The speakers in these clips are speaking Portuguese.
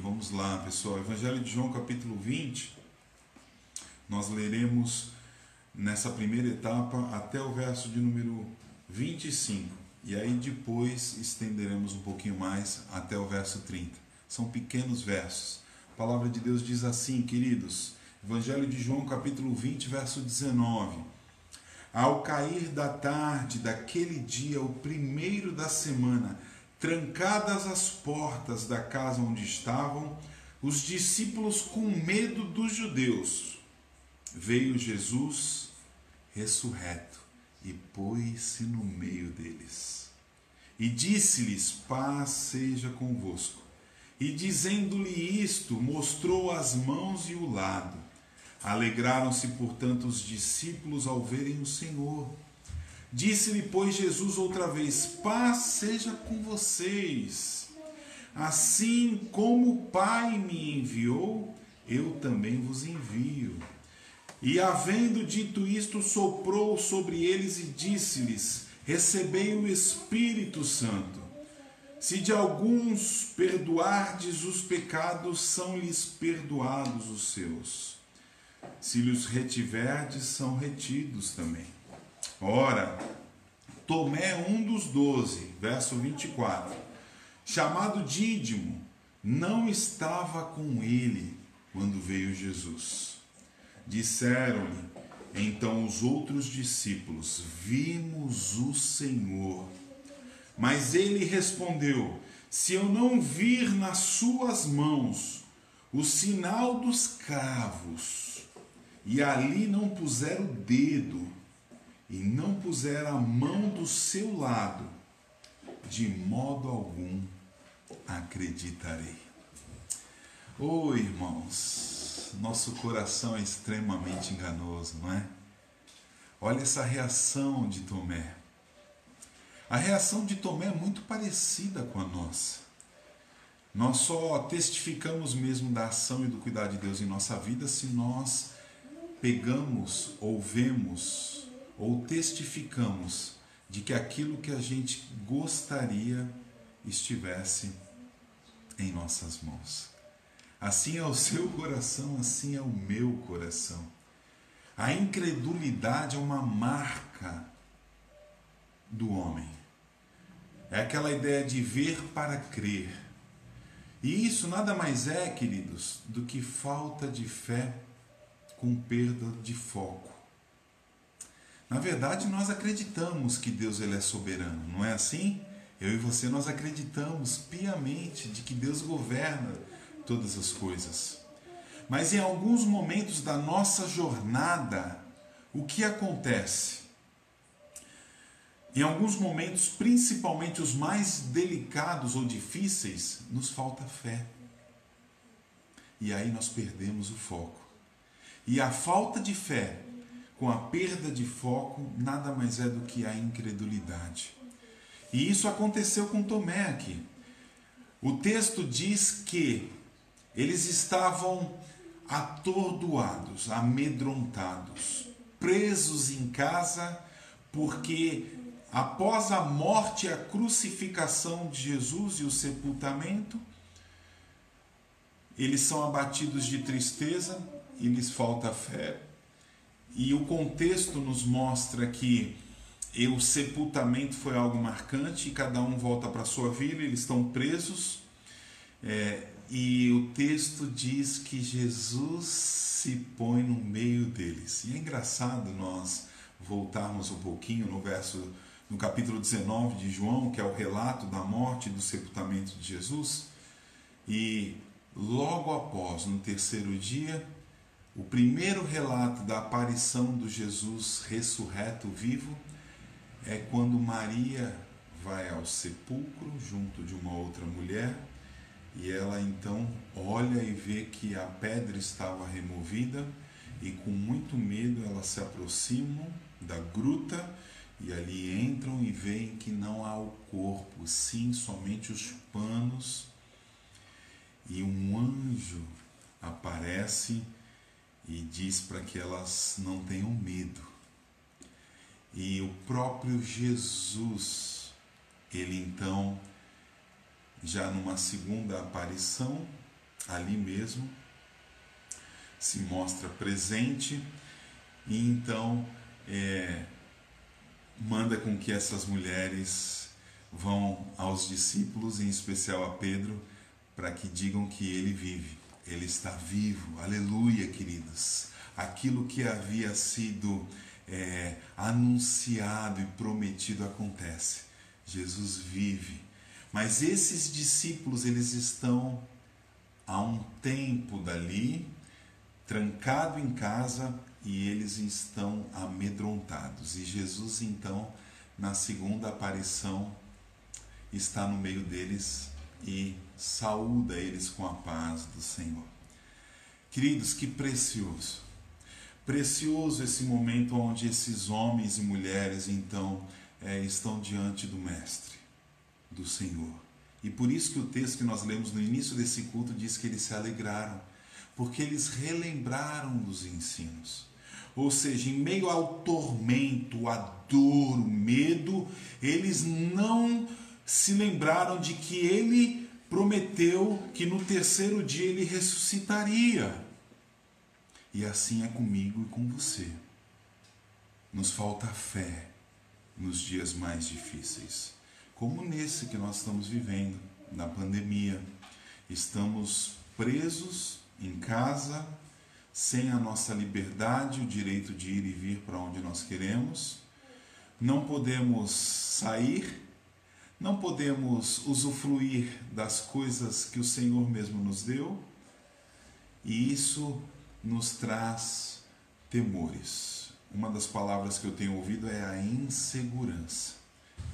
Vamos lá, pessoal. Evangelho de João, capítulo 20. Nós leremos nessa primeira etapa até o verso de número 25. E aí depois estenderemos um pouquinho mais até o verso 30. São pequenos versos. A palavra de Deus diz assim, queridos. Evangelho de João, capítulo 20, verso 19. Ao cair da tarde daquele dia, o primeiro da semana, trancadas as portas da casa onde estavam, os discípulos com medo dos judeus, veio Jesus ressurreto e pôs-se no meio deles. E disse-lhes: Paz seja convosco. E dizendo-lhe isto, mostrou as mãos e o lado. Alegraram-se, portanto, os discípulos ao verem o Senhor. Disse-lhe, pois, Jesus outra vez: Paz seja com vocês. Assim como o Pai me enviou, eu também vos envio. E havendo dito isto, soprou sobre eles e disse-lhes: Recebei o Espírito Santo. Se de alguns perdoardes os pecados, são-lhes perdoados os seus. Se lhes retiverdes, são retidos também. Ora, Tomé, um dos doze, verso 24, chamado Dídimo, não estava com ele quando veio Jesus. Disseram-lhe então os outros discípulos: Vimos o Senhor. Mas ele respondeu: Se eu não vir nas suas mãos o sinal dos cravos, e ali não puser o dedo, e não puser a mão do seu lado, de modo algum acreditarei. Oh, irmãos, nosso coração é extremamente enganoso, não é? Olha essa reação de Tomé. A reação de Tomé é muito parecida com a nossa. Nós só testificamos mesmo da ação e do cuidado de Deus em nossa vida se nós pegamos ou vemos ou testificamos de que aquilo que a gente gostaria estivesse em nossas mãos. Assim é o seu coração, assim é o meu coração. A incredulidade é uma marca do homem. É aquela ideia de ver para crer. E isso nada mais é, queridos, do que falta de fé com perda de foco. Na verdade, nós acreditamos que Deus ele é soberano, não é assim? Eu e você nós acreditamos piamente de que Deus governa todas as coisas. Mas em alguns momentos da nossa jornada, o que acontece? Em alguns momentos, principalmente os mais delicados ou difíceis, nos falta fé. E aí nós perdemos o foco. E a falta de fé com a perda de foco, nada mais é do que a incredulidade. E isso aconteceu com Tomé aqui. O texto diz que eles estavam atordoados, amedrontados, presos em casa, porque após a morte e a crucificação de Jesus e o sepultamento, eles são abatidos de tristeza e lhes falta fé, e o contexto nos mostra que o sepultamento foi algo marcante cada um volta para sua vida, eles estão presos. É, e o texto diz que Jesus se põe no meio deles. E é engraçado nós voltarmos um pouquinho no verso no capítulo 19 de João, que é o relato da morte e do sepultamento de Jesus. E logo após, no terceiro dia, o primeiro relato da aparição do Jesus ressurreto vivo é quando Maria vai ao sepulcro junto de uma outra mulher e ela então olha e vê que a pedra estava removida e com muito medo elas se aproximam da gruta e ali entram e veem que não há o corpo, sim somente os panos e um anjo aparece e diz para que elas não tenham medo. E o próprio Jesus, ele então já numa segunda aparição, ali mesmo, se mostra presente e então é, manda com que essas mulheres vão aos discípulos, em especial a Pedro, para que digam que ele vive, ele está vivo, aleluia, queridos. Aquilo que havia sido é, anunciado e prometido acontece. Jesus vive. Mas esses discípulos, eles estão há um tempo dali, trancado em casa, e eles estão amedrontados. E Jesus, então, na segunda aparição, está no meio deles e saúda eles com a paz do Senhor. Queridos, que precioso! Precioso esse momento onde esses homens e mulheres então é, estão diante do Mestre, do Senhor. E por isso que o texto que nós lemos no início desse culto diz que eles se alegraram, porque eles relembraram dos ensinos. Ou seja, em meio ao tormento, à dor, o medo, eles não se lembraram de que ele prometeu que no terceiro dia ele ressuscitaria. E assim é comigo e com você. Nos falta fé nos dias mais difíceis, como nesse que nós estamos vivendo, na pandemia. Estamos presos em casa, sem a nossa liberdade, o direito de ir e vir para onde nós queremos. Não podemos sair, não podemos usufruir das coisas que o Senhor mesmo nos deu. E isso nos traz temores. Uma das palavras que eu tenho ouvido é a insegurança.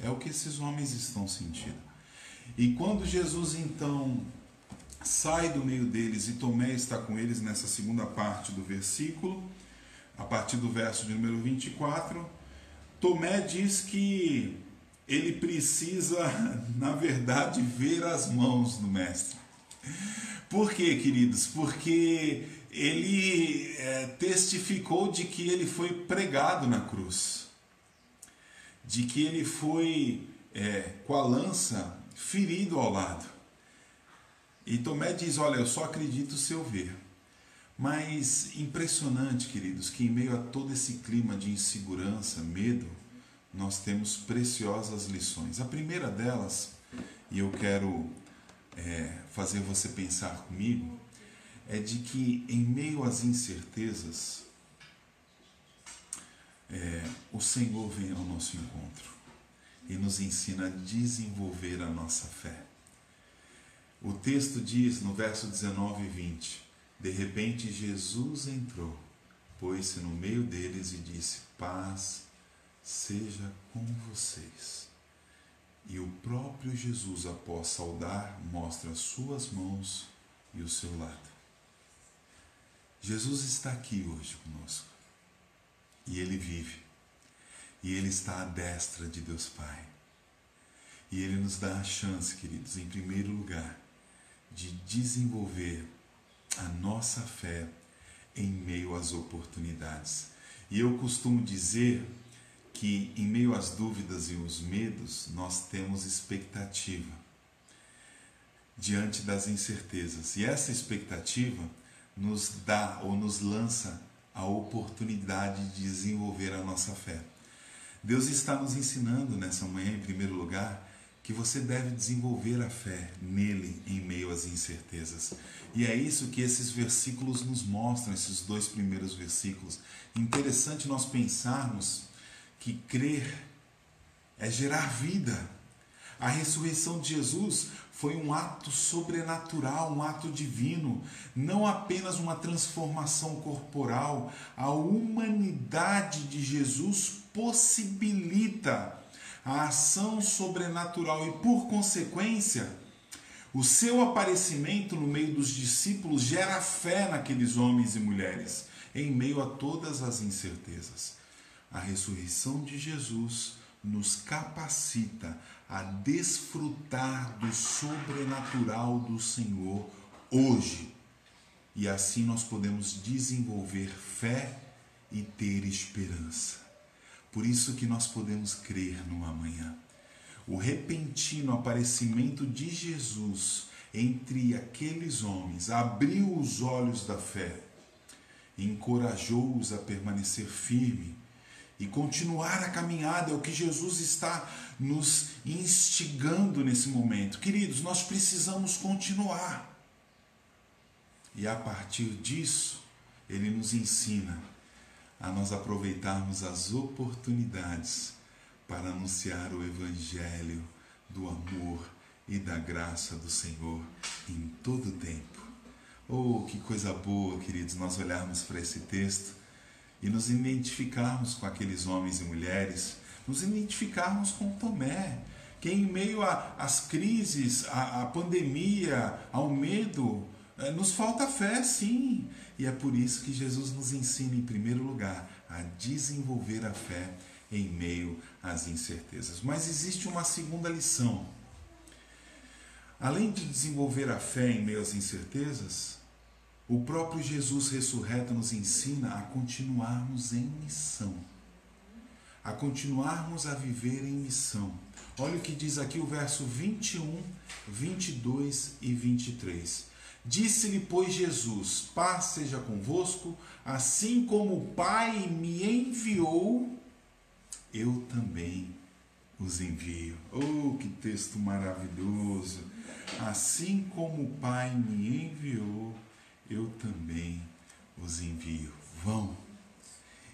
É o que esses homens estão sentindo. E quando Jesus então sai do meio deles e Tomé está com eles nessa segunda parte do versículo, a partir do verso de número 24, Tomé diz que ele precisa, na verdade, ver as mãos do Mestre. Por quê, queridos? Porque ele é, testificou de que ele foi pregado na cruz, de que ele foi é, com a lança ferido ao lado. E Tomé diz: Olha, eu só acredito se eu ver. Mas impressionante, queridos, que em meio a todo esse clima de insegurança, medo, nós temos preciosas lições. A primeira delas, e eu quero é, fazer você pensar comigo, é de que em meio às incertezas, é, o Senhor vem ao nosso encontro e nos ensina a desenvolver a nossa fé. O texto diz no verso 19 e 20: De repente Jesus entrou, pôs-se no meio deles e disse: Paz seja com vocês. E o próprio Jesus, após saudar, mostra as suas mãos e o seu lado. Jesus está aqui hoje conosco. E ele vive. E ele está à destra de Deus Pai. E ele nos dá a chance, queridos, em primeiro lugar, de desenvolver a nossa fé em meio às oportunidades. E eu costumo dizer que em meio às dúvidas e os medos, nós temos expectativa diante das incertezas. E essa expectativa nos dá ou nos lança a oportunidade de desenvolver a nossa fé. Deus está nos ensinando nessa manhã, em primeiro lugar, que você deve desenvolver a fé nele em meio às incertezas. E é isso que esses versículos nos mostram, esses dois primeiros versículos. Interessante nós pensarmos que crer é gerar vida. A ressurreição de Jesus foi um ato sobrenatural, um ato divino, não apenas uma transformação corporal. A humanidade de Jesus possibilita a ação sobrenatural e, por consequência, o seu aparecimento no meio dos discípulos gera fé naqueles homens e mulheres, em meio a todas as incertezas. A ressurreição de Jesus nos capacita a desfrutar do sobrenatural do Senhor hoje. E assim nós podemos desenvolver fé e ter esperança. Por isso que nós podemos crer no amanhã. o repentino aparecimento de Jesus entre aqueles homens abriu os olhos da fé, encorajou-os a permanecer firme e continuar a caminhada, é o que Jesus está nos instigando nesse momento. Queridos, nós precisamos continuar. E a partir disso, ele nos ensina a nós aproveitarmos as oportunidades para anunciar o Evangelho do amor e da graça do Senhor em todo o tempo. Oh, que coisa boa, queridos, nós olharmos para esse texto e nos identificarmos com aqueles homens e mulheres, nos identificarmos com Tomé, que em meio às crises, à, pandemia, ao medo, eh, nos falta fé, sim. E é por isso que Jesus nos ensina, em primeiro lugar, a desenvolver a fé em meio às incertezas. Mas existe uma segunda lição. Além de desenvolver a fé em meio às incertezas, o próprio Jesus ressurreto nos ensina a continuarmos em missão. A continuarmos a viver em missão. Olha o que diz aqui o verso 21, 22 e 23. Disse-lhe, pois, Jesus: Paz seja convosco, assim como o Pai me enviou, eu também os envio. Oh, que texto maravilhoso! Assim como o Pai me enviou, eu também os envio. Vão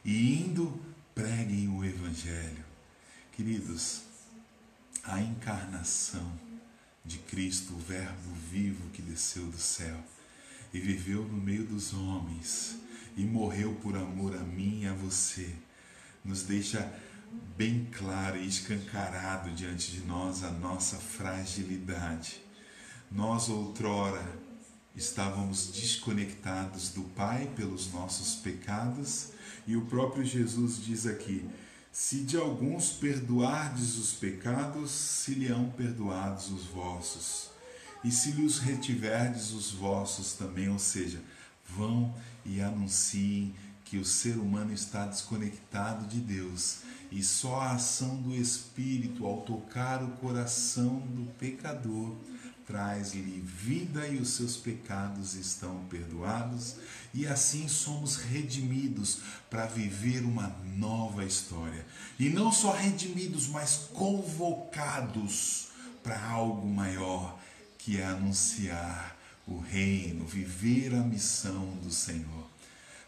e indo preguem o Evangelho. Queridos, a encarnação de Cristo, o Verbo vivo que desceu do céu e viveu no meio dos homens e morreu por amor a mim e a você, nos deixa bem claro e escancarado diante de nós a nossa fragilidade. Nós outrora estávamos desconectados do Pai pelos nossos pecados e o próprio Jesus diz aqui: se de alguns perdoardes os pecados, se lhe hão perdoados os vossos. E se lhes retiverdes os vossos também, ou seja, vão e anunciem que o ser humano está desconectado de Deus e só a ação do Espírito ao tocar o coração do pecador traz-lhe vida e os seus pecados estão perdoados, e assim somos redimidos para viver uma nova história. E não só redimidos, mas convocados para algo maior, que é anunciar o reino, viver a missão do Senhor.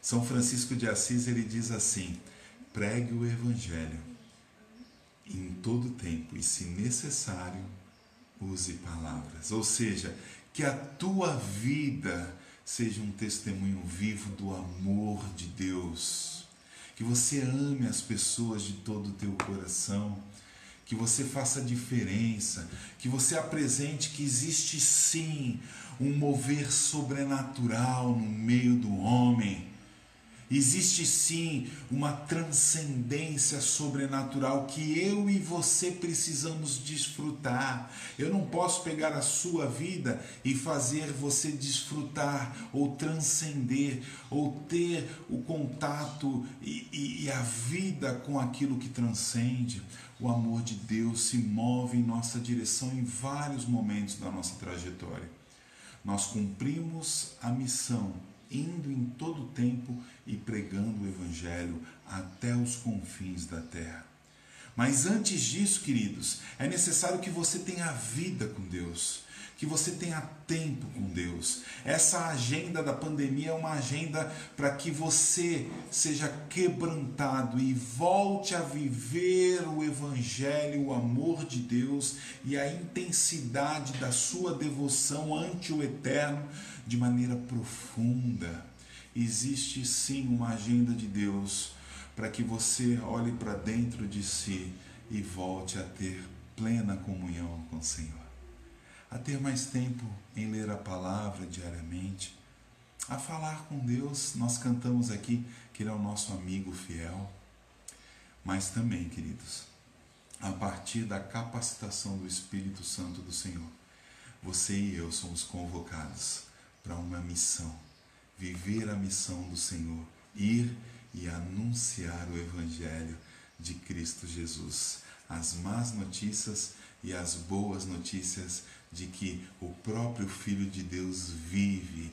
São Francisco de Assis ele diz assim: pregue o evangelho em todo tempo e se necessário use palavras. Ou seja, que a tua vida seja um testemunho vivo do amor de Deus. Que você ame as pessoas de todo o teu coração. Que você faça diferença. Que você apresente que existe sim um mover sobrenatural no meio do homem Existe sim uma transcendência sobrenatural que eu e você precisamos desfrutar. Eu não posso pegar a sua vida e fazer você desfrutar ou transcender ou ter o contato e, e, e a vida com aquilo que transcende. O amor de Deus se move em nossa direção em vários momentos da nossa trajetória. Nós cumprimos a missão indo em todo o tempo e pregando o Evangelho até os confins da terra. Mas antes disso, queridos, é necessário que você tenha vida com Deus, que você tenha tempo com Deus. Essa agenda da pandemia é uma agenda para que você seja quebrantado e volte a viver o Evangelho, o amor de Deus e a intensidade da sua devoção ante o Eterno de maneira profunda. Existe sim uma agenda de Deus para que você olhe para dentro de si e volte a ter plena comunhão com o Senhor. A ter mais tempo em ler a palavra diariamente, a falar com Deus. Nós cantamos aqui que Ele é o nosso amigo fiel. Mas também, queridos, a partir da capacitação do Espírito Santo do Senhor, você e eu somos convocados para uma missão, viver a missão do Senhor, ir e anunciar o Evangelho de Cristo Jesus, as más notícias e as boas notícias de que o próprio Filho de Deus vive,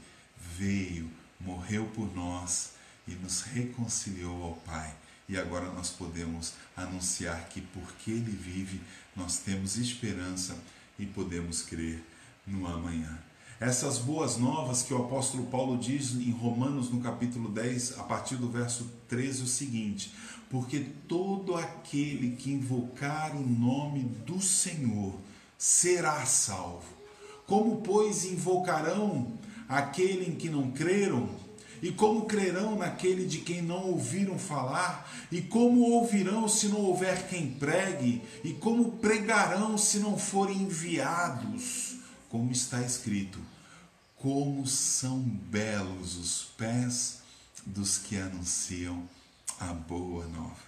veio, morreu por nós e nos reconciliou ao Pai. E agora nós podemos anunciar que porque Ele vive, nós temos esperança e podemos crer no amanhã. Essas boas novas que o apóstolo Paulo diz em Romanos, no capítulo 10, a partir do verso 13, o seguinte: Porque todo aquele que invocar o nome do Senhor será salvo. Como, pois, invocarão aquele em que não creram? E como crerão naquele de quem não ouviram falar? E como ouvirão se não houver quem pregue? E como pregarão se não forem enviados? Como está escrito: Como são belos os pés dos que anunciam a boa nova.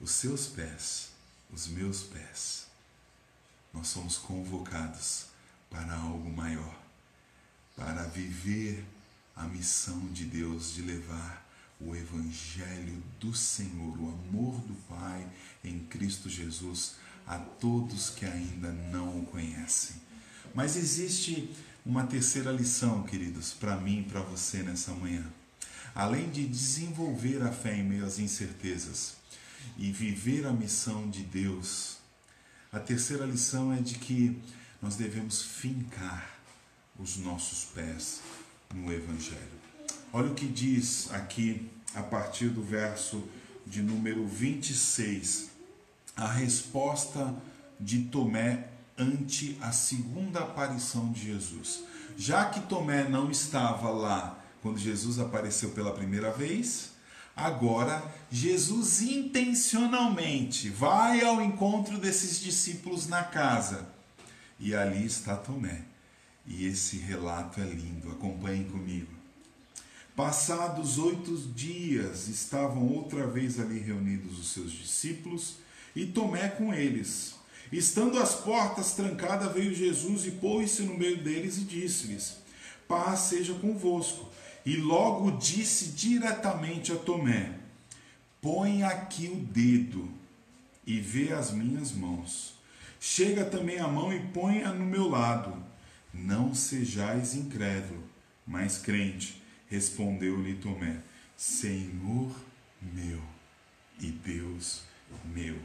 Os seus pés, os meus pés. Nós somos convocados para algo maior, para viver a missão de Deus de levar o Evangelho do Senhor, o amor do Pai em Cristo Jesus a todos que ainda não o conhecem. Mas existe uma terceira lição, queridos, para mim e para você nessa manhã. Além de desenvolver a fé em meio às incertezas e viver a missão de Deus, a terceira lição é de que nós devemos fincar os nossos pés no Evangelho. Olha o que diz aqui a partir do verso de número 26, a resposta de Tomé ante a segunda aparição de Jesus. Já que Tomé não estava lá quando Jesus apareceu pela primeira vez, agora Jesus intencionalmente vai ao encontro desses discípulos na casa e ali está Tomé. E esse relato é lindo, acompanhem comigo. Passados oito dias, estavam outra vez ali reunidos os seus discípulos e Tomé com eles. Estando as portas trancadas, veio Jesus e pôs-se no meio deles e disse-lhes: Paz seja convosco. E logo disse diretamente a Tomé: Põe aqui o dedo e vê as minhas mãos. Chega também a mão e põe-a no meu lado. Não sejais incrédulo, mas crente. Respondeu-lhe Tomé: Senhor meu e Deus meu.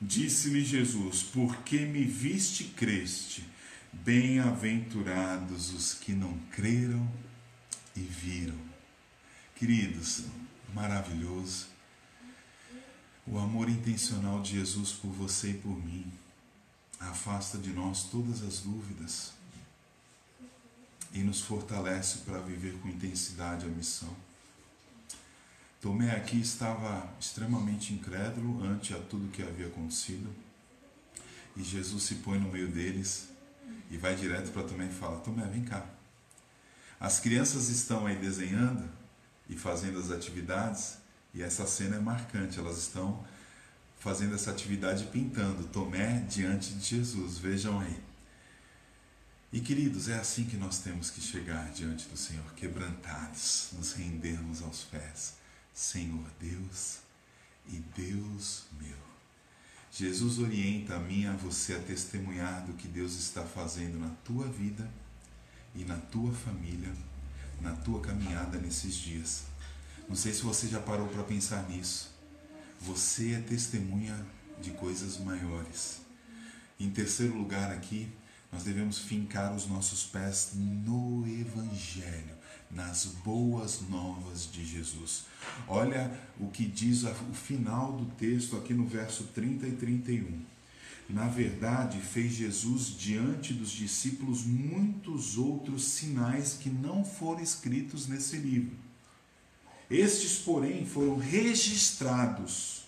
Disse-lhe Jesus: Porque me viste, creste. Bem-aventurados os que não creram e viram. Queridos, maravilhoso. O amor intencional de Jesus por você e por mim afasta de nós todas as dúvidas e nos fortalece para viver com intensidade a missão. Tomé aqui estava extremamente incrédulo ante a tudo que havia acontecido e Jesus se põe no meio deles e vai direto para Tomé e fala: Tomé, vem cá. As crianças estão aí desenhando e fazendo as atividades, e essa cena é marcante. Elas estão fazendo essa atividade pintando Tomé diante de Jesus. Vejam aí. E queridos, é assim que nós temos que chegar diante do Senhor, quebrantados, nos rendermos aos pés. Senhor Deus e Deus meu. Jesus orienta a mim a você a testemunhar do que Deus está fazendo na tua vida e na tua família, na tua caminhada nesses dias. Não sei se você já parou para pensar nisso. Você é testemunha de coisas maiores. Em terceiro lugar, aqui, nós devemos fincar os nossos pés no Evangelho, nas boas novas de Jesus. Olha o que diz o final do texto aqui no verso 30 e 31. Na verdade, fez Jesus diante dos discípulos muitos outros sinais que não foram escritos nesse livro. Estes, porém, foram registrados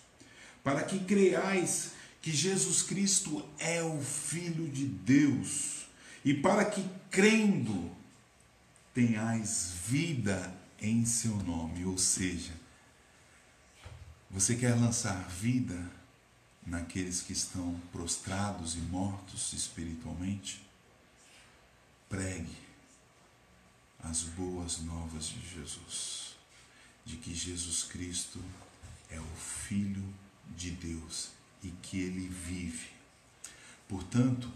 para que creais que Jesus Cristo é o Filho de Deus e para que, crendo, tenhais vida em seu nome. Ou seja, você quer lançar vida naqueles que estão prostrados e mortos espiritualmente, pregue as boas novas de Jesus, de que Jesus Cristo é o Filho de Deus e que ele vive. Portanto,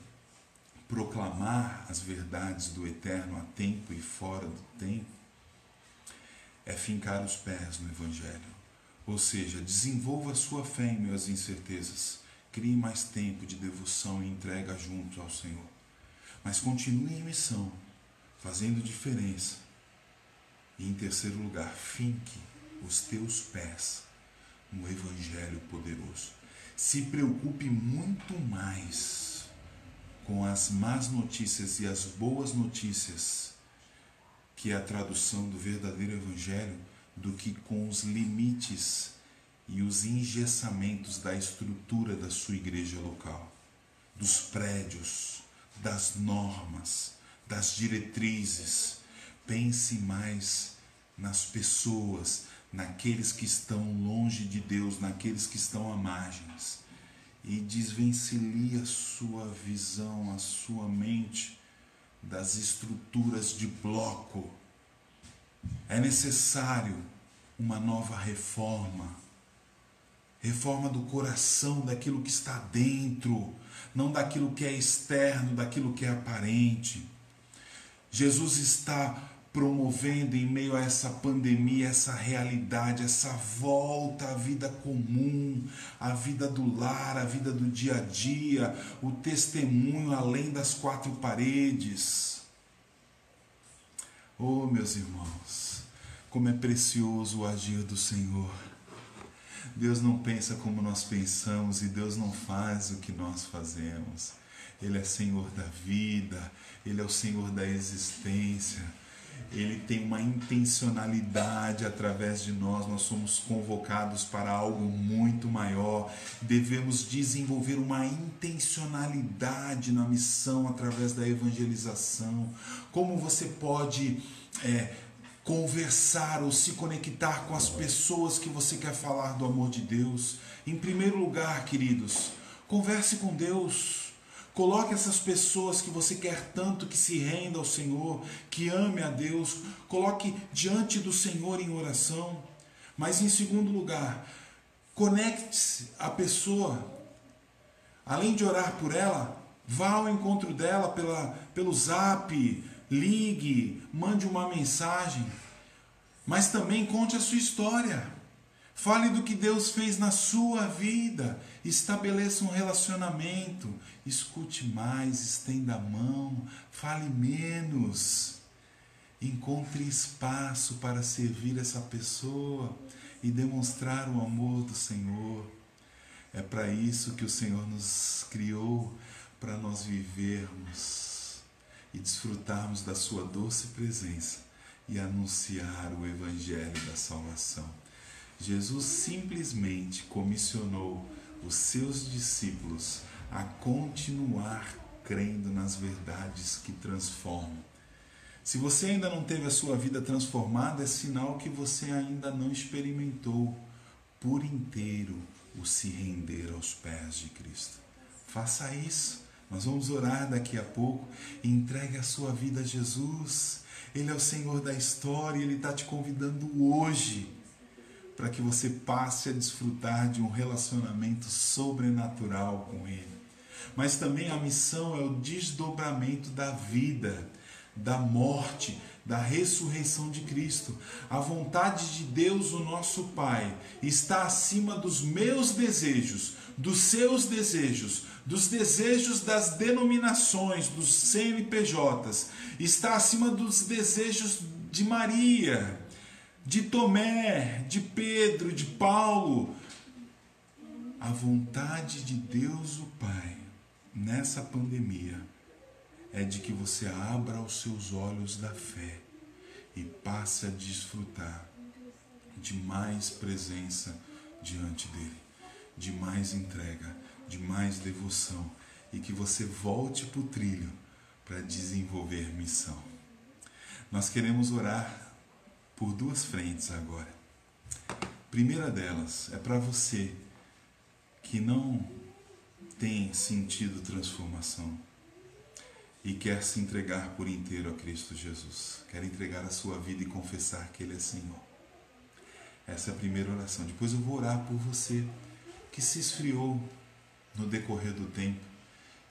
proclamar as verdades do eterno a tempo e fora do tempo é fincar os pés no Evangelho. Ou seja, desenvolva sua fé em às incertezas. Crie mais tempo de devoção e entrega junto ao Senhor. Mas continue em missão, fazendo diferença. E em terceiro lugar, finque os teus pés no Evangelho poderoso. Se preocupe muito mais com as más notícias e as boas notícias, que é a tradução do verdadeiro Evangelho, do que com os limites e os engessamentos da estrutura da sua igreja local, dos prédios, das normas, das diretrizes. Pense mais nas pessoas, naqueles que estão longe de Deus, naqueles que estão à margens. E desvencilhe a sua visão, a sua mente das estruturas de bloco. É necessário uma nova reforma. Reforma do coração, daquilo que está dentro, não daquilo que é externo, daquilo que é aparente. Jesus está promovendo em meio a essa pandemia, essa realidade, essa volta à vida comum, à vida do lar, à vida do dia a dia, o testemunho além das quatro paredes. Oh, meus irmãos, como é precioso o agir do Senhor. Deus não pensa como nós pensamos e Deus não faz o que nós fazemos. Ele é Senhor da vida, Ele é o Senhor da existência ele tem uma intencionalidade através de nós, nós somos convocados para algo muito maior. Devemos desenvolver uma intencionalidade na missão através da evangelização. Como você pode é, conversar ou se conectar com as pessoas que você quer falar do amor de Deus? Em primeiro lugar, queridos, converse com Deus. Coloque essas pessoas que você quer tanto que se renda ao Senhor, que ame a Deus, coloque diante do Senhor em oração. Mas em segundo lugar, conecte-se à pessoa. Além de orar por ela, vá ao encontro dela pela, pelo zap, ligue, mande uma mensagem. Mas também conte a sua história. Fale do que Deus fez na sua vida. Estabeleça um relacionamento. Escute mais, estenda a mão. Fale menos. Encontre espaço para servir essa pessoa e demonstrar o amor do Senhor. É para isso que o Senhor nos criou, para nós vivermos e desfrutarmos da Sua doce presença e anunciar o Evangelho da salvação. Jesus simplesmente comissionou os seus discípulos a continuar crendo nas verdades que transformam. Se você ainda não teve a sua vida transformada, é sinal que você ainda não experimentou por inteiro o se render aos pés de Cristo. Faça isso. Nós vamos orar daqui a pouco. Entregue a sua vida a Jesus. Ele é o Senhor da história. Ele está te convidando hoje para que você passe a desfrutar de um relacionamento sobrenatural com Ele. Mas também a missão é o desdobramento da vida, da morte, da ressurreição de Cristo. A vontade de Deus, o nosso Pai, está acima dos meus desejos, dos seus desejos, dos desejos das denominações, dos CNPJs, está acima dos desejos de Maria de Tomé, de Pedro, de Paulo. A vontade de Deus, o Pai, nessa pandemia, é de que você abra os seus olhos da fé e passe a desfrutar de mais presença diante dele, de mais entrega, de mais devoção e que você volte para o trilho para desenvolver missão. Nós queremos orar por duas frentes agora. Primeira delas é para você que não tem sentido transformação e quer se entregar por inteiro a Cristo Jesus, quer entregar a sua vida e confessar que Ele é Senhor. Essa é a primeira oração. Depois eu vou orar por você que se esfriou no decorrer do tempo,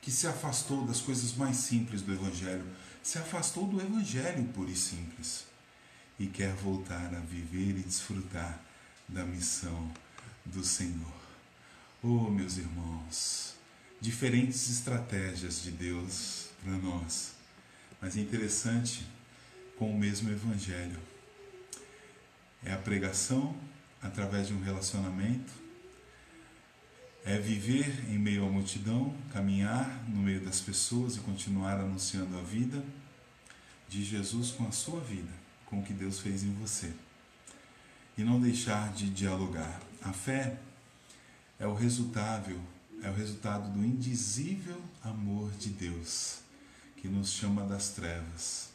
que se afastou das coisas mais simples do Evangelho, se afastou do Evangelho puro e simples e quer voltar a viver e desfrutar da missão do Senhor. Oh, meus irmãos, diferentes estratégias de Deus para nós, mas é interessante com o mesmo Evangelho. É a pregação através de um relacionamento, é viver em meio à multidão, caminhar no meio das pessoas e continuar anunciando a vida de Jesus com a sua vida, com o que Deus fez em você. E não deixar de dialogar. A fé é o resultado, é o resultado do indizível amor de Deus, que nos chama das trevas,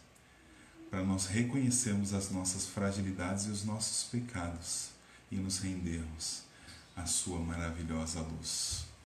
para nós reconhecermos as nossas fragilidades e os nossos pecados e nos rendermos à sua maravilhosa luz.